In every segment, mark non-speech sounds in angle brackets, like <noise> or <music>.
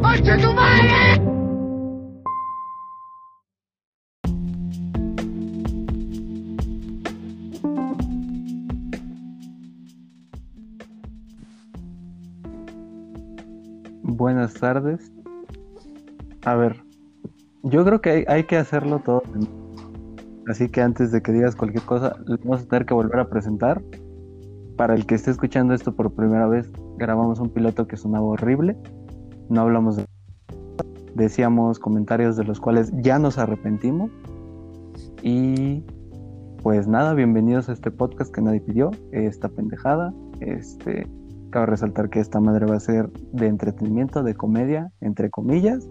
¡Concha tu madre! Buenas tardes. A ver, yo creo que hay, que hacerlo todo. Así que antes de que digas cualquier cosa, vamos a tener que volver a presentar. Para el que esté escuchando esto por primera vez, grabamos un piloto que sonaba horrible. No hablamos de... Decíamos comentarios de los cuales ya nos arrepentimos. Y pues nada, bienvenidos a este podcast que nadie pidió, esta pendejada. Este, cabe resaltar que esta madre va a ser de entretenimiento, de comedia, entre comillas.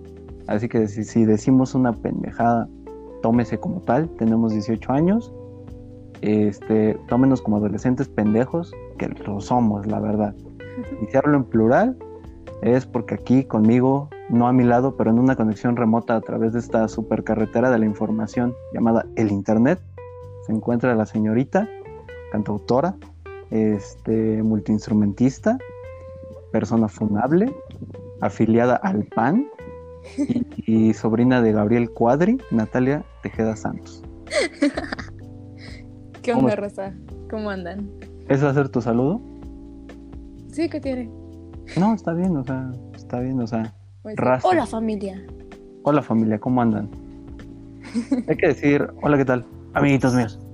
Así que si, decimos una pendejada, tómese como tal, tenemos 18 años. Este, tómenos como adolescentes pendejos, que lo somos, la verdad. Y si hablo en plural, es porque aquí conmigo, no a mi lado, pero en una conexión remota a través de esta supercarretera de la información llamada el Internet, se encuentra la señorita, cantautora, este, multiinstrumentista, persona funable, afiliada al PAN y, y sobrina de Gabriel Cuadri, Natalia Tejeda Santos. <laughs> ¿Qué ¿Cómo onda, es? Rosa? ¿Cómo andan? ¿Ese va a ser tu saludo? Sí, ¿qué tiene? No, está bien, o sea, está bien, o sea. Pues, Raza. Hola, familia. Hola familia, ¿cómo andan? Hay que decir, hola, ¿qué tal? Amiguitos míos. <laughs>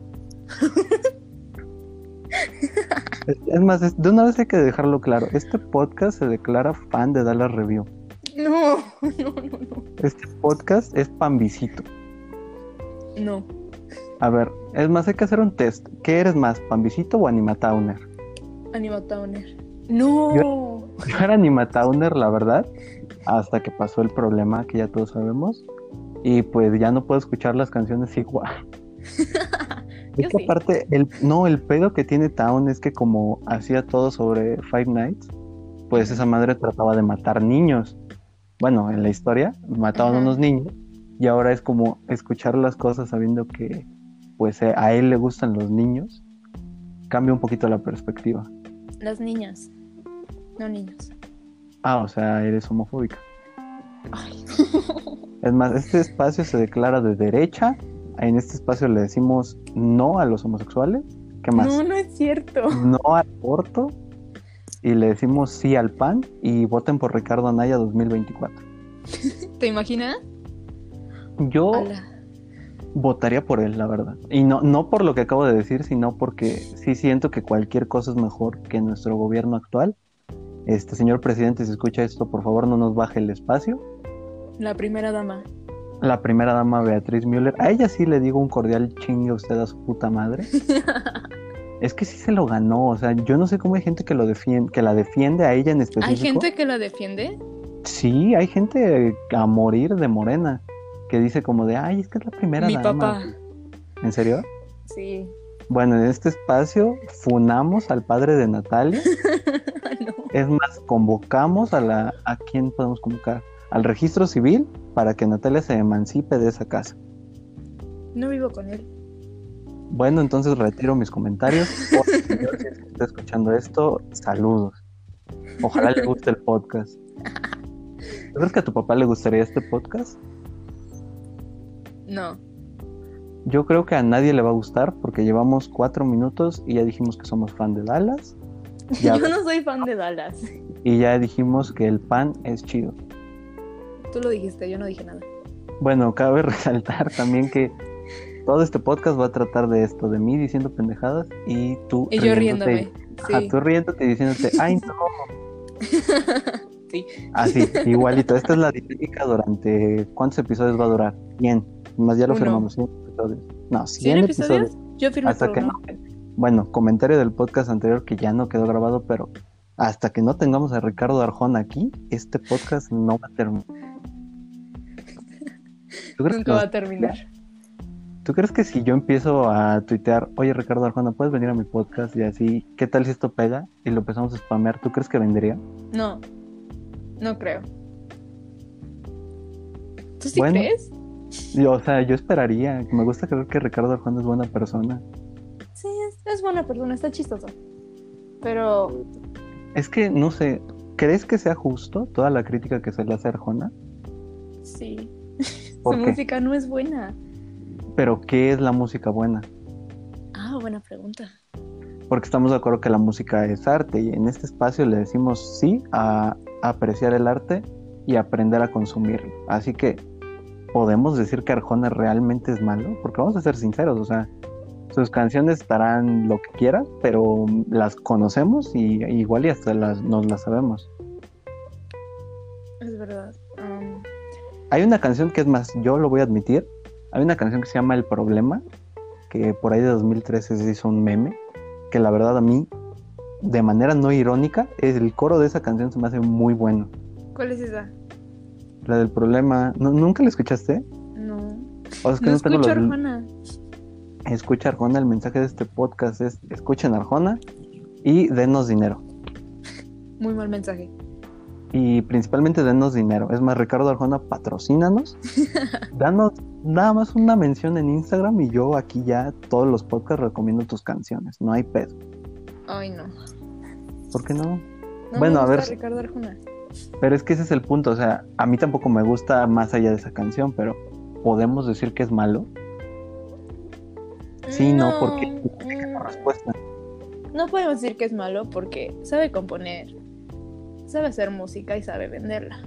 Es, es más, es- de una vez hay que dejarlo claro. Este podcast se declara fan de Dallas Review. No, <laughs> no, no, no. Este podcast es pambisito. No. A ver, es más, hay que hacer un test. ¿Qué eres más, pambisito o animatowner? Animatowner. No. Yo era animatowner, la verdad, hasta que pasó el problema que ya todos sabemos. Y pues ya no puedo escuchar las canciones igual. <laughs> Yo Es que sí. aparte, el, no, el pedo que tiene Town es que como hacía todo sobre Five Nights, pues esa madre trataba de matar niños. Bueno, en la historia mataban Ajá. unos niños y ahora es como escuchar las cosas sabiendo que pues eh, a él le gustan los niños. Cambia un poquito la perspectiva. Las niñas. No niños. Ah, o sea, eres homofóbica. Ay. <laughs> Es más, este espacio se declara de derecha. En este espacio le decimos no a los homosexuales. ¿Qué más? No, no es cierto. no al aborto y le decimos sí al PAN y voten por Ricardo Anaya 2024. <laughs> ¿Te imaginas? Yo votaría por él, la verdad. Y no, no por lo que acabo de decir, sino porque sí siento que cualquier cosa es mejor que nuestro gobierno actual. Este señor presidente, si escucha esto, por favor no nos baje el espacio. La primera dama. La primera dama Beatriz Müller, a ella sí le digo un cordial chingue usted a su puta madre. <laughs> Es que sí se lo ganó, o sea, yo no sé cómo hay gente que lo defiende, que la defiende a ella en específico. ¿Hay gente que la defiende? Sí, hay gente a morir de morena que dice como de, ay, es que es la primera Mi dama". papá. ¿En serio? Sí. Bueno, en este espacio funamos al padre de Natalia. <laughs> Es más, convocamos a la, ¿a quién podemos convocar? Al registro civil para que Natalia se emancipe de esa casa. No vivo con él. Bueno, entonces retiro mis comentarios. <laughs> Por favor, si está escuchando esto, saludos. Ojalá le guste el podcast. ¿Tú crees que a tu papá le gustaría este podcast? No. Yo creo que a nadie le va a gustar porque llevamos cuatro minutos y ya dijimos que somos fan de Dallas. <laughs> Ya, Yo no soy fan de Dallas. y ya dijimos que el pan es chido. Tú lo dijiste, yo no dije nada. Bueno, cabe <laughs> resaltar también que todo este podcast va a tratar de esto, de mí diciendo pendejadas y tú Y yo riéndote- riéndome. Sí. tú riéndote y diciéndote, ay no. <laughs> Sí. Así, igualito. Esta es la dinámica durante. ¿Cuántos episodios va a durar? 100. Más ya lo Uno. firmamos, 100 episodios. No, 100, ¿Cien episodios. episodios? Yo firmé Hasta por que uno. no. Bueno, comentario del podcast anterior que ya no quedó grabado, pero hasta que no tengamos a Ricardo Arjón aquí, este podcast no va a terminar. ¿Tú crees, que Nunca va a terminar. ¿Tú crees que si yo empiezo a tuitear, oye Ricardo Arjona, puedes venir a mi podcast y así, ¿qué tal si esto pega? Y lo empezamos a spamear, ¿tú crees que vendería? No. No creo. ¿Tú sí Bueno. crees? Yo, o sea, yo esperaría. Me gusta creer que Ricardo Arjona es buena persona. Es, buena persona, está chistoso. Pero Es que, no sé, ¿crees que sea justo toda la crítica que se le hace a Arjona? Sí. <laughs> ¿Por Su qué? música no es buena. Pero ¿qué es la música buena? Ah, buena pregunta. Porque estamos de acuerdo que la música es arte y en este espacio le decimos sí a apreciar el arte y aprender a consumirlo. Así que podemos decir que Arjona realmente es malo, porque vamos a ser sinceros, o sea, sus canciones estarán lo que quieras, pero las conocemos y igual y hasta las, nos las sabemos. Es verdad. Um, Hay una canción que es más, yo lo voy a admitir, hay una canción que se llama El Problema, que por ahí de 2013 se hizo un meme, que la verdad a mí, de manera no irónica, es el coro de esa canción se me hace muy bueno. ¿Cuál es esa? La del problema, ¿nu- ¿nunca la escuchaste? No. O es que no no escucho los-. Escucha Arjona, el mensaje de este podcast es escuchen Arjona y denos dinero. Muy mal mensaje. Y principalmente denos dinero. Es más, Ricardo Arjona, patrocínanos. <laughs> Danos nada más una mención en Instagram y yo aquí ya todos los podcasts recomiendo tus canciones. No hay pedo. Ay, no. ¿Por qué no? No Bueno, me a gusta ver. Ricardo Arjona. Pero es que ese es el punto. O sea, a mí tampoco me gusta más allá de esa canción, pero ¿podemos decir que es malo? Sí, no, porque La respuesta. No podemos decir que es malo porque sabe componer, sabe hacer música y sabe venderla.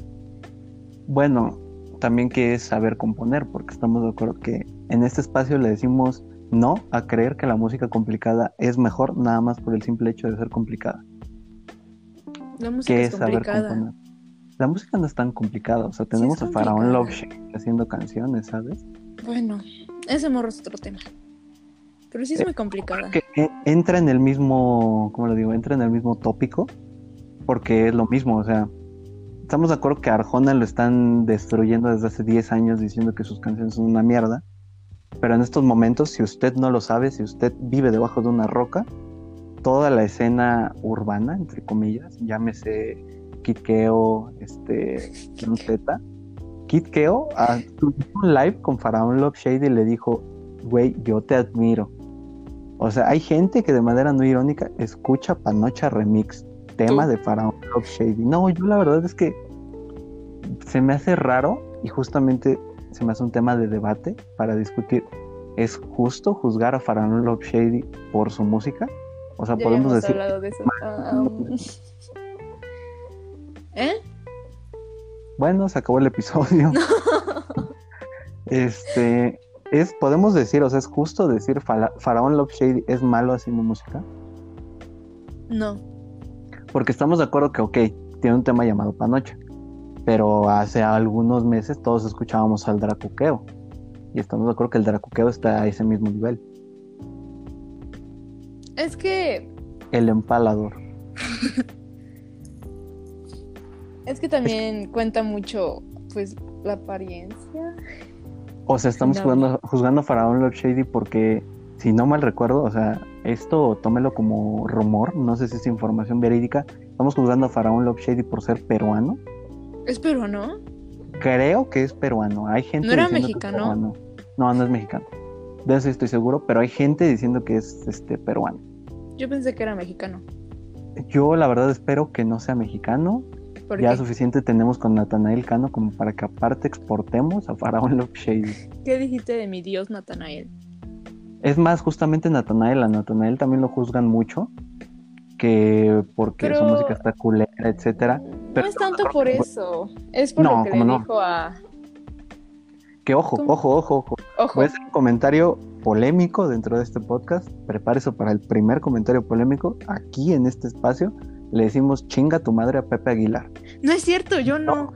Bueno, también que es saber componer, porque estamos de acuerdo que en este espacio le decimos no a creer que la música complicada es mejor nada más por el simple hecho de ser complicada. La música ¿Qué es es saber complicada. componer? La música no es tan complicada, o sea, tenemos es a Faraón. Love haciendo canciones, ¿sabes? Bueno, ese morro es otro tema. Pero sí es Eh, muy complicada. Que entra en el mismo, ¿cómo lo digo? Entra en el mismo tópico, porque es lo mismo, o sea, estamos de acuerdo que a Arjona lo están destruyendo desde hace 10 años diciendo que sus canciones son una mierda, pero en estos momentos, si usted no lo sabe, si usted vive debajo de una roca, toda la escena urbana, entre comillas, llámese Kid Keo, este, Ken Z, Kid Keo ah, tuvo un live con Faraón Love Shady y le dijo, güey, yo te admiro. O sea, hay gente que de manera no irónica escucha Panocha Remix, tema ¿Tú? de Faraón Love Shady. No, yo la verdad es que se me hace raro y justamente se me hace un tema de debate para discutir. ¿Es justo juzgar a Faraón Love Shady por su música? O sea, Ya podemos decir, de eso. Ah, um, <laughs> ¿Eh? bueno, se acabó el episodio. <laughs> este, es, podemos decir, o sea, es justo decir Fala- Faraón Love Shady es malo haciendo música. No. Porque estamos de acuerdo que, ok, tiene un tema llamado Panocha. Pero hace algunos meses todos escuchábamos al Dracuqueo. Y estamos de acuerdo que el Dracuqueo está a ese mismo nivel. Es que. El empalador. <laughs> Es que también cuenta mucho, pues, la apariencia. O sea, estamos No. jugando, juzgando a Faraón Love Shady porque, si no mal recuerdo, o sea, esto tómelo como rumor, no sé si es información verídica. Estamos juzgando a Faraón Love Shady por ser peruano. Es peruano. Creo que es peruano. Hay gente ¿No era diciendo que es mexicano? No, no es mexicano. De eso estoy seguro, pero hay gente diciendo que es este peruano. Yo pensé que era mexicano. Yo la verdad espero que no sea mexicano. ¿Por Ya qué? suficiente tenemos con Natanael Cano como para que aparte exportemos a Faraón Love Shady. ¿Qué dijiste de mi dios Natanael? Es más, justamente Natanael, a Natanael también lo juzgan mucho, que porque su música está culera, etcétera. Pero- no es tanto por eso. Es por No, lo que ¿cómo le no? dijo a. Que ojo, ¿Cómo? ojo, ojo, ojo. A hacer un comentario polémico dentro de este podcast. Prepárese para el primer comentario polémico. Aquí en este espacio le decimos chinga tu madre a Pepe Aguilar. No es cierto, yo no.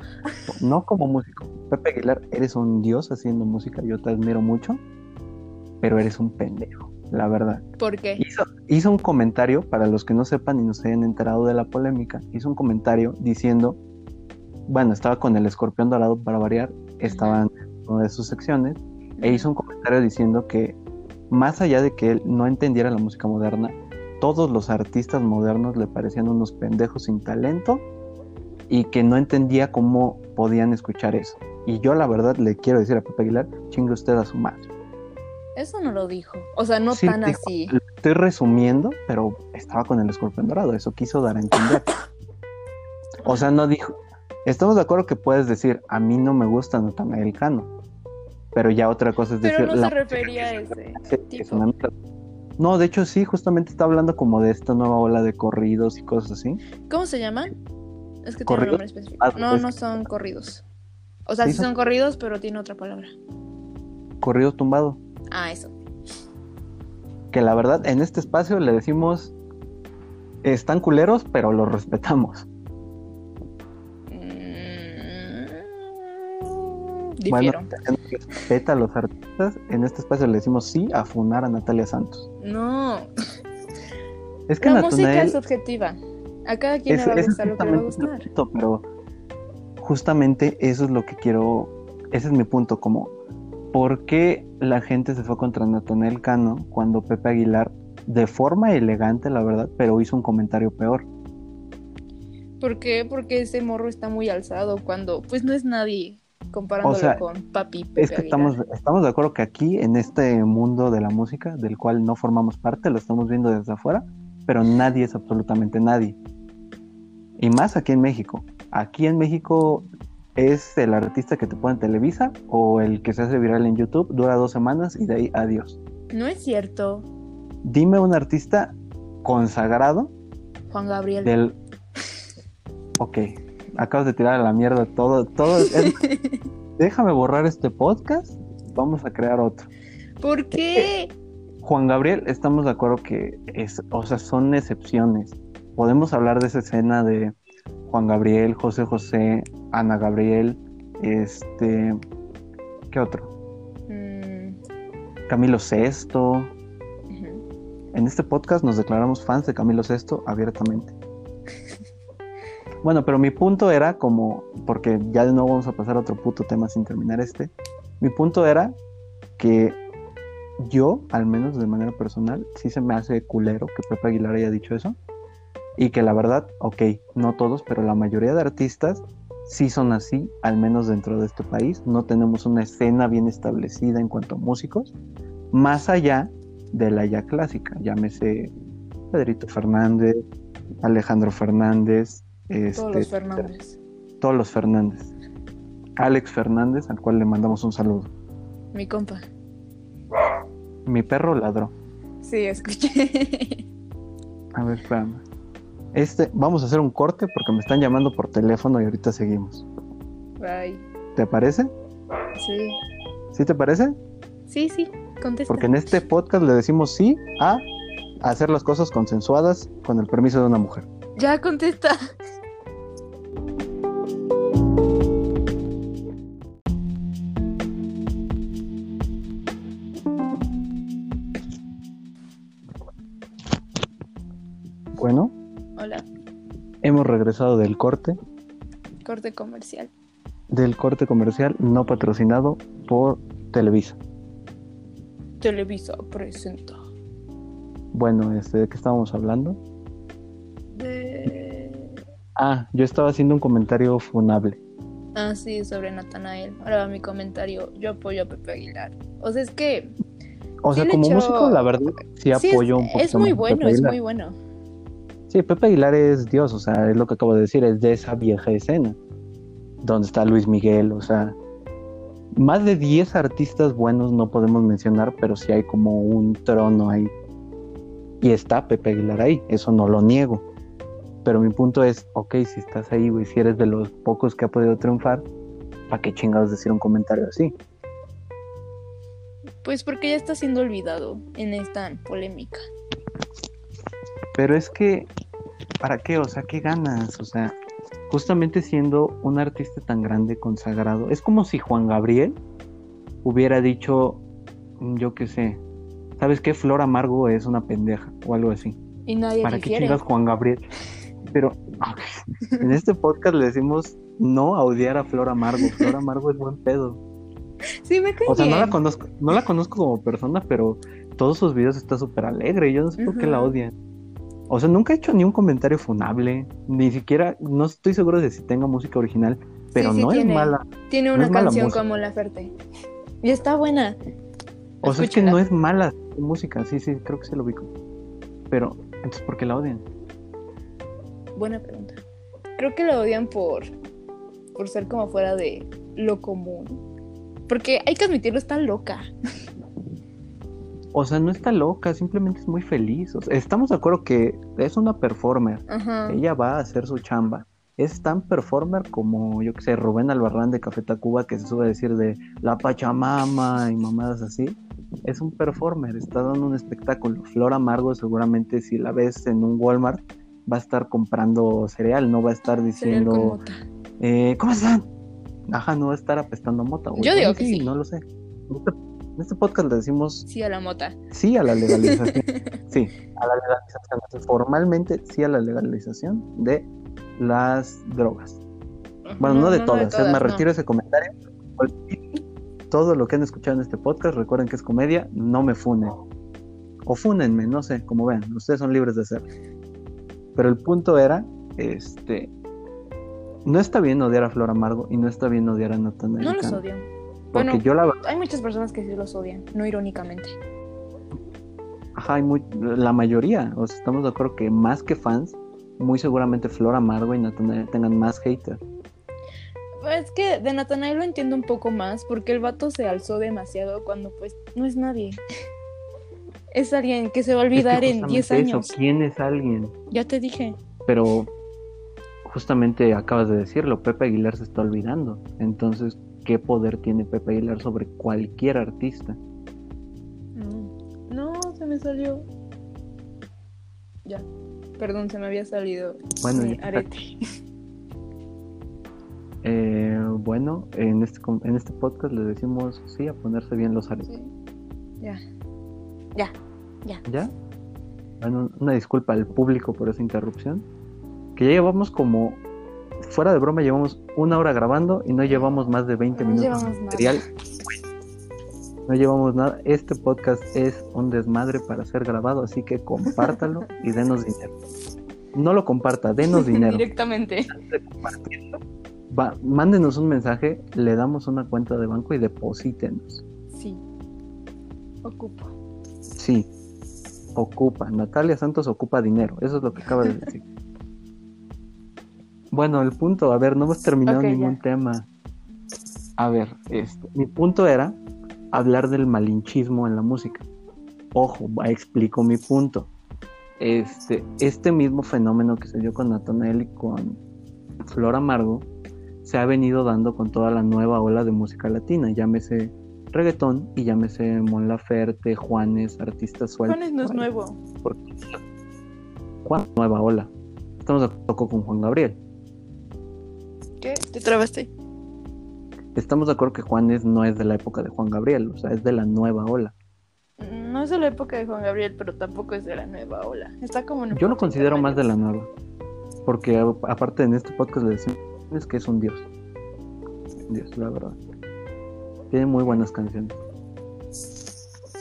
No como músico. Pepe Aguilar, eres un dios haciendo música. Yo te admiro mucho. Pero eres un pendejo, la verdad. ¿Por qué? Hizo, hizo un comentario, para los que no sepan y no se hayan enterado de la polémica, hizo un comentario diciendo, bueno, estaba con el escorpión dorado para variar, estaba en una de sus secciones, e hizo un comentario diciendo que más allá de que él no entendiera la música moderna, todos los artistas modernos le parecían unos pendejos sin talento y que no entendía cómo podían escuchar eso. Y yo la verdad le quiero decir a Pepe Aguilar, chingue usted a su madre. Eso no lo dijo. O sea, no Sí, tan dijo, así. Lo estoy resumiendo, pero estaba con el escorpión dorado, eso quiso dar a entender. O sea, no dijo. Estamos de acuerdo que puedes decir, a mí no me gusta Natanael Cano. Pero ya otra cosa es Pero decir. no se la refería a ese <laughs> es una. No, de hecho sí, justamente está hablando como de esta nueva ola de corridos y cosas así. ¿Cómo se llama? Es que tiene un Corridos. nombre específico. Ah, No, pues- no son corridos. O sea, Sí sí son- son corridos, pero tiene otra palabra. Corridos tumbados. Ah, eso. Que la verdad, en este espacio le decimos. Están culeros, pero los respetamos. Difiero. Bueno, a los artistas. En este espacio le decimos sí a funar a Natalia Santos. No, Es que la música es subjetiva. A cada quien es- le va a gustar lo que le va a gustar. punto, pero justamente eso es lo que quiero. Ese es mi punto. Como, ¿por qué la gente se fue contra Natanael Cano cuando Pepe Aguilar, de forma elegante, la verdad, pero hizo un comentario peor? ¿Por qué? Porque ese morro está muy alzado cuando, pues no es nadie comparándolo O sea, con papi Pepe Es que Aguilar. estamos, estamos de acuerdo que aquí, en este mundo de la música, del cual no formamos parte, lo estamos viendo desde afuera, pero nadie es absolutamente nadie. Y más aquí en México. Aquí en México es el artista que te pone en Televisa o el que se hace viral en YouTube, dura dos semanas y de ahí adiós. No es cierto, Dime un artista consagrado Juan Gabriel. del... Ok, acabas de tirar a la mierda todo, todo. es- <laughs> Déjame borrar este podcast, vamos a crear otro. ¿Por qué? Juan Gabriel, estamos de acuerdo que es, o sea, son excepciones. Podemos hablar de esa escena de Juan Gabriel, José José, Ana Gabriel, este, ¿qué otro? Mm, Camilo Sesto. En este podcast nos declaramos fans de Camilo Sesto abiertamente. Bueno, pero mi punto era como, porque ya de nuevo vamos a pasar a otro puto tema sin terminar este. Mi punto era que yo, al menos de manera personal, sí se me hace culero que Pepe Aguilar haya dicho eso. Y que la verdad, ok, no todos, pero la mayoría de artistas sí son así, al menos dentro de este país. No tenemos una escena bien establecida en cuanto a músicos, más allá de la ya clásica, llámese Pedrito Fernández, Alejandro Fernández, este, Todos los Fernández. todos los Fernández. Alex Fernández, al cual le mandamos un saludo. Mi compa. Mi perro ladró. Sí, escuché. A ver, espérame. Este, vamos a hacer un corte porque me están llamando por teléfono y ahorita seguimos. Bye. ¿Te parece? Sí. ¿Sí te parece? Sí, sí. Contesta. Porque en este podcast le decimos sí a hacer las cosas consensuadas con el permiso de una mujer. Ya contesta. Regresado del corte, Corte comercial. del corte comercial no patrocinado por Televisa. Televisa presenta. Bueno, este, ¿de qué estábamos hablando? De... Ah, yo estaba haciendo un comentario funable. Ah, sí, sobre Natanael. Ahora va mi comentario. Yo apoyo a Pepe Aguilar. O sea, es que O sea, como echó- músico, la verdad, sí sí, apoyo es, un poquito es muy bueno, es muy bueno. Sí, Pepe Aguilar es Dios, o sea, es lo que acabo de decir, es de esa vieja escena. Donde está Luis Miguel, o sea, más de 10 artistas buenos no podemos mencionar, pero sí hay como un trono ahí. Y está Pepe Aguilar ahí, eso no lo niego. Pero mi punto es, ok, si estás ahí, güey, si eres de los pocos que ha podido triunfar, ¿para qué chingados decir un comentario así? Pues porque ya está siendo olvidado en esta polémica. Pero es que, ¿para qué? O sea, ¿qué ganas? O sea, justamente siendo un artista tan grande, consagrado, es como si Juan Gabriel hubiera dicho, yo qué sé, ¿sabes qué? Flor Amargo es una pendeja o algo así. Y nadie ¿Para qué chingas Juan Gabriel? Pero <laughs> en este podcast le decimos no a odiar a Flor Amargo. Flor Amargo es buen pedo. Sí, me cae O sea, no la conozco, no la conozco como persona, pero todos sus videos está súper alegre. Yo no sé por qué la odian. O sea, nunca he hecho ni un comentario funable, ni siquiera, no estoy seguro de si tenga música original, pero sí no tiene. es mala. Tiene una canción como La Ferte. Y está buena. O sea, es que no es mala su música, sí, sí, creo que se lo ubico. Pero, entonces, ¿por qué la odian? Buena pregunta. creo que la odian por, por ser como fuera de lo común. Porque hay que admitirlo, está loca. <laughs> O sea, no está loca, simplemente es muy feliz. O sea, estamos de acuerdo que es una performer. Ajá. Ella va a hacer su chamba. Es tan performer como, yo que sé, Rubén Albarrán de Café Tacuba que se sube a decir de la Pachamama y mamadas así. Es un performer, está dando un espectáculo. Flor Amargo seguramente si la ves en un Walmart va a estar comprando cereal, no va a estar diciendo, eh, ¿cómo están? Ajá, no va a estar apestando mota. Yo digo que sí. No lo sé. En este, podcast le decimos Sí, a la mota. sí a la legalización. <laughs> sí, a la legalización. Formalmente sí a la legalización de las drogas. Bueno, no, de todas, me retiro ese comentario. Todo lo que han escuchado en este podcast, recuerden que es comedia, no me funen. O fúnenme, no sé, como vean, ustedes son libres de hacerlo. Pero el punto era, este, no está bien odiar a Flor Amargo y no está bien odiar a Natanael No los odio. Porque Bueno, yo la hay muchas personas que sí los odian, no irónicamente. ajá, hay muy- la mayoría, o sea, estamos de acuerdo que más que fans, muy seguramente Flor Amargo y Natanael tengan más haters. Es que de Natanael lo entiendo un poco más porque el vato se alzó demasiado cuando pues no es nadie. <laughs> Es alguien que se va a Es que olvidar en 10 justamente eso, años. ¿Quién es alguien? Ya te dije. Pero justamente acabas de decirlo, Pepe Aguilar se está olvidando. Entonces, ¿qué poder tiene Pepe Aguilar sobre cualquier artista? Mm. No, se me salió. Ya. Perdón, se me había salido Bueno, mi arete. <laughs> Eh, bueno, en este, en este podcast le decimos sí a ponerse bien los aretes. Sí. Ya. Ya. Ya. ¿Ya? Bueno, una disculpa al público por esa interrupción. Que ya llevamos como, fuera de broma, llevamos una hora grabando y no llevamos más de 20 No minutos de nada. material. No llevamos nada. Este podcast es un desmadre para ser grabado, así que compártalo y denos <laughs> dinero. No lo comparta, denos <laughs> dinero. Directamente. Va, mándenos un mensaje, le damos una cuenta de banco y deposítenos. Sí. Ocupo. Sí, ocupa. Natalia Santos ocupa dinero. Eso es lo que acaba de decir. <laughs> bueno, el punto, a ver, no hemos terminado ningún ya. tema. A ver, este, mi punto era hablar del malinchismo en la música. Ojo, explico mi punto. Este, este mismo fenómeno que se dio con Natanael y con Flor Amargo se ha venido dando con toda la nueva ola de música latina, llámese reggaetón y llámese Mon Laferte, Juanes, artistas sueltos. Juanes no es nuevo. Juan, nueva ola. Estamos de acuerdo con Juan Gabriel. ¿Te trabaste? Estamos de acuerdo que Juanes no es de la época de Juan Gabriel, o sea, es de la nueva ola. No es de la época de Juan Gabriel, pero tampoco es de la nueva ola. Está como en Yo lo considero más de la nueva. Porque aparte en este podcast le decimos que es un dios. Un Dios, la verdad. Tiene muy buenas canciones.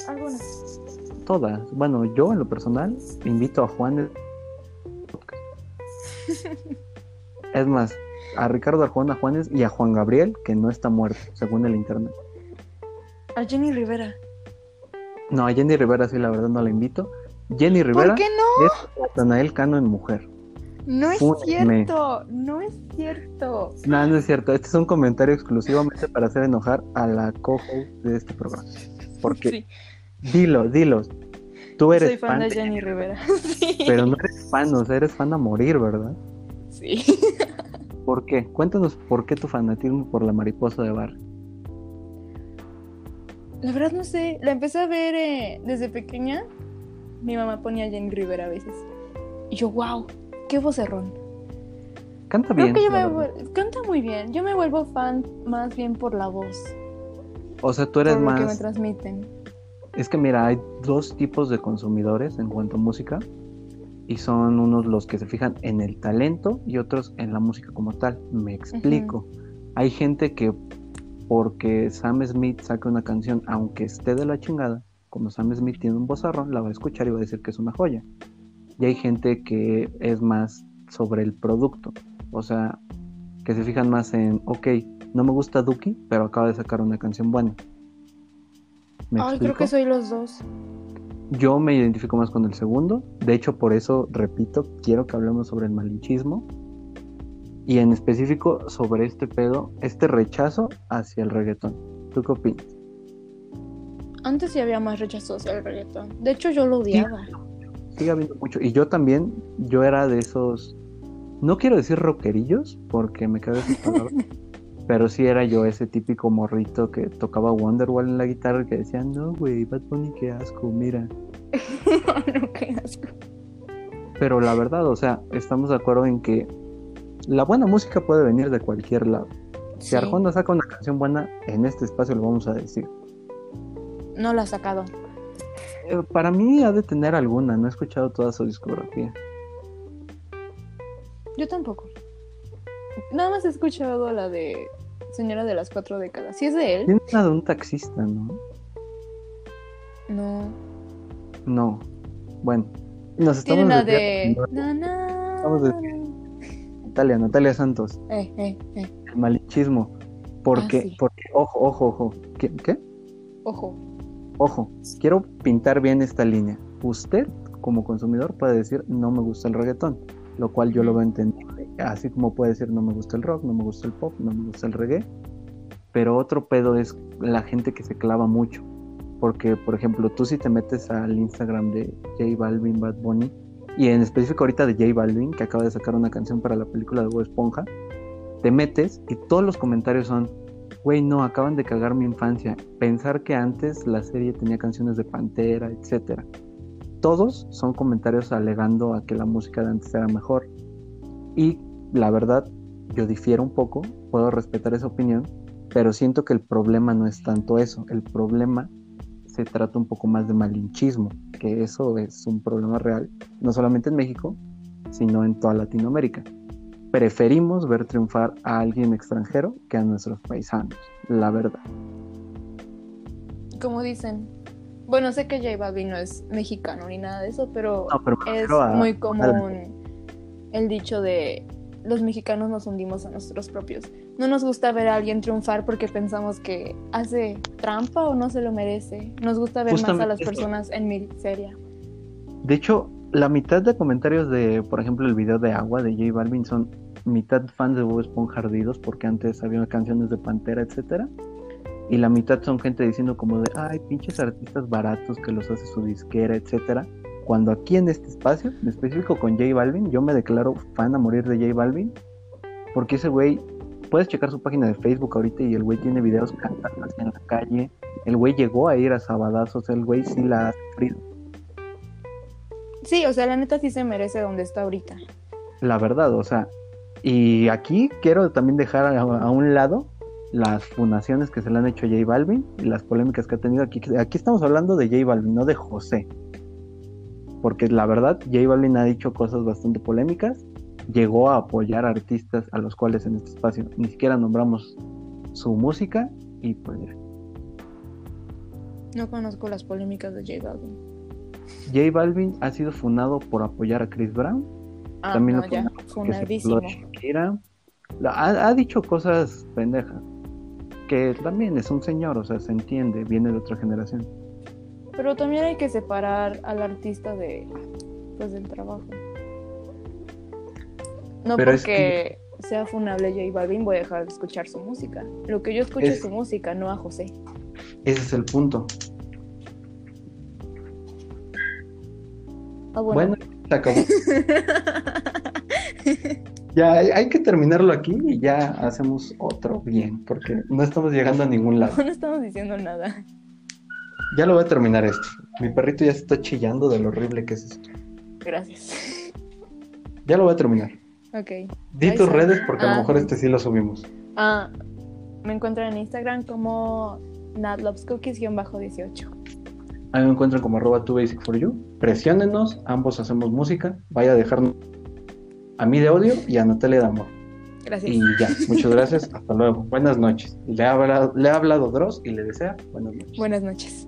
Algunas. Todas. Bueno, yo en lo personal invito a Juanes. <laughs> Es más, a Ricardo Arjona Juanes y a Juan Gabriel, que no está muerto, según el internet. A Jenny Rivera. No, a Jenny Rivera sí, la verdad no la invito. Jenny Rivera ¿Por qué no? es Natanael Cano en mujer. No es cierto. No es cierto. No, no es cierto. Este es un comentario exclusivamente para hacer enojar a la cojo de este programa. Porque, Sí, dilo, dilo. Tú eres soy fan de de- Jenny Rivera. <laughs> Sí. pero no eres fan, o sea, eres fan a morir, ¿verdad? Sí. <laughs> ¿Por qué? Cuéntanos por qué tu fanatismo por la mariposa de bar. La verdad no sé. La empecé a ver eh, desde pequeña. Mi mamá ponía a Jenny Rivera a veces. Y yo, wow, qué vocerrón. Canta Creo bien. que yo me canta muy bien. Yo me vuelvo fan más bien por la voz, O sea, tú eres por lo que me más. transmiten. Es que mira, hay dos tipos de consumidores en cuanto a música. Y son unos los que se fijan en el talento y otros en la música como tal. Me explico. Hay gente que porque Sam Smith saca una canción, aunque esté de la chingada, como Sam Smith tiene un vozarrón, la va a escuchar y va a decir que es una joya. Y hay gente que es más sobre el producto. O sea, que se fijan más en, ok, no me gusta Duki, pero acaba de sacar una canción buena. ¿Me Ay, creo explico? que soy los dos. Yo me identifico más con el segundo. De hecho, por eso, repito, quiero que hablemos sobre el malinchismo. Y en específico sobre este pedo, este rechazo hacia el reggaetón. ¿Tú qué opinas? Antes sí había más rechazo hacia el reggaetón. De hecho, yo lo odiaba. Sigue habiendo mucho. Y yo también, yo era de esos, no quiero decir rockerillos, porque me cago palabra, <laughs> pero sí era yo ese típico morrito que tocaba Wonderwall en la guitarra que decía, no, güey, Bad Bunny, qué asco, mira. <laughs> no, qué asco. Pero la verdad, o sea, estamos de acuerdo en que la buena música puede venir de cualquier lado. Si Sí. Arjona saca una canción buena, en este espacio lo vamos a decir. No lo ha sacado. Eh, Para mí ha de tener alguna, no he escuchado toda su discografía. Yo tampoco. Nada más he escuchado la de Señora de las Cuatro Décadas. Si es de él, Tiene una de un taxista, ¿no? no. No. Bueno, nos estamos Tiene la de. Na, na, Estamos Natalia, Natalia Santos, Eh, eh, eh. el malichismo. Porque, Ah, sí. porque, ojo, ojo, ojo. ¿Qué? ¿Qué? Ojo. Ojo, quiero pintar bien esta línea. Usted, como consumidor, puede decir no me gusta el reggaetón, lo cual yo lo veo entendible. Así como puede decir no me gusta el rock, no me gusta el pop, no me gusta el reggae. Pero otro pedo es la gente que se clava mucho. Porque, por ejemplo, tú si te metes al Instagram de J Balvin, Bad Bunny, y en específico ahorita de J Balvin, que acaba de sacar una canción para la película de Bob Esponja, te metes y todos los comentarios son, güey, no, acaban de cagar mi infancia. Pensar que antes la serie tenía canciones de Pantera, etcétera. Todos son comentarios alegando a que la música de antes era mejor. Y la verdad, yo difiero un poco, puedo respetar esa opinión, pero siento que el problema no es tanto eso. El problema se trata un poco más de malinchismo, que eso es un problema real, no solamente en México, sino en toda Latinoamérica preferimos ver triunfar a alguien extranjero que a nuestros paisanos, la verdad. Como dicen. Bueno, sé que J Balvin no es mexicano ni nada de eso, pero No, pero me es a- muy común el dicho de los mexicanos nos hundimos a nosotros propios. No nos gusta ver a alguien triunfar porque pensamos que hace trampa o no se lo merece. Nos gusta ver más a las eso. personas en miseria. De hecho, la mitad de comentarios de, por ejemplo, el video de Agua de J Balvin son mitad fans de Bob Esponja ardidos porque antes había canciones de Pantera, etcétera. Y la mitad son gente diciendo como de, ay, pinches artistas baratos que los hace su disquera, etcétera. Cuando aquí en este espacio, en específico con J Balvin, yo me declaro fan a morir de J Balvin, porque ese güey, puedes checar su página de Facebook ahorita y el güey tiene videos cantando en la calle. El güey llegó a ir a Sabadazos, el güey sí la ha sufrido. Sí, o sea, la neta sí se merece donde está ahorita. La verdad, o sea, y aquí quiero también dejar a, a un lado las funaciones que se le han hecho a J Balvin y las polémicas que ha tenido aquí. Aquí estamos hablando de J Balvin, no de José. Porque la verdad, J Balvin ha dicho cosas bastante polémicas. Llegó a apoyar a artistas a los cuales en este espacio ni siquiera nombramos su música. Y pues mira, No conozco las polémicas de J Balvin. J Balvin ha sido funado por apoyar a Chris Brown. Ah, También no, lo ya, funadísimo. Shakira. Ha dicho cosas pendejas. Que también es un señor, o sea, se entiende, viene de otra generación. Pero también hay que separar al artista de pues del trabajo. No Pero es porque sea funable J Balvin voy a dejar de escuchar su música. Lo que yo escucho es, Es- su música, no a José. Ese es el punto. Ah, Bueno, bueno. se acabó. <laughs> ya hay, hay que terminarlo aquí y ya hacemos otro bien, porque no estamos llegando a ningún lado. <laughs> no estamos diciendo nada. Ya lo voy a terminar esto. Mi perrito ya se está chillando de lo horrible que es esto. Gracias. Ya lo voy a terminar. Ok. Di Ahí tus redes porque a lo Ah. mejor este sí lo subimos. Ah, me encuentran en Instagram como natlovescookies-18. A mí me encuentran como arroba tu basic for you. Presiónenos, ambos hacemos música. Vaya a dejarnos a mí de odio y a Natalia de amor. Gracias. Y ya, muchas gracias. <laughs> Hasta luego. Buenas noches. Le ha hablado, le ha hablado Dross y le desea buenas noches. Buenas noches.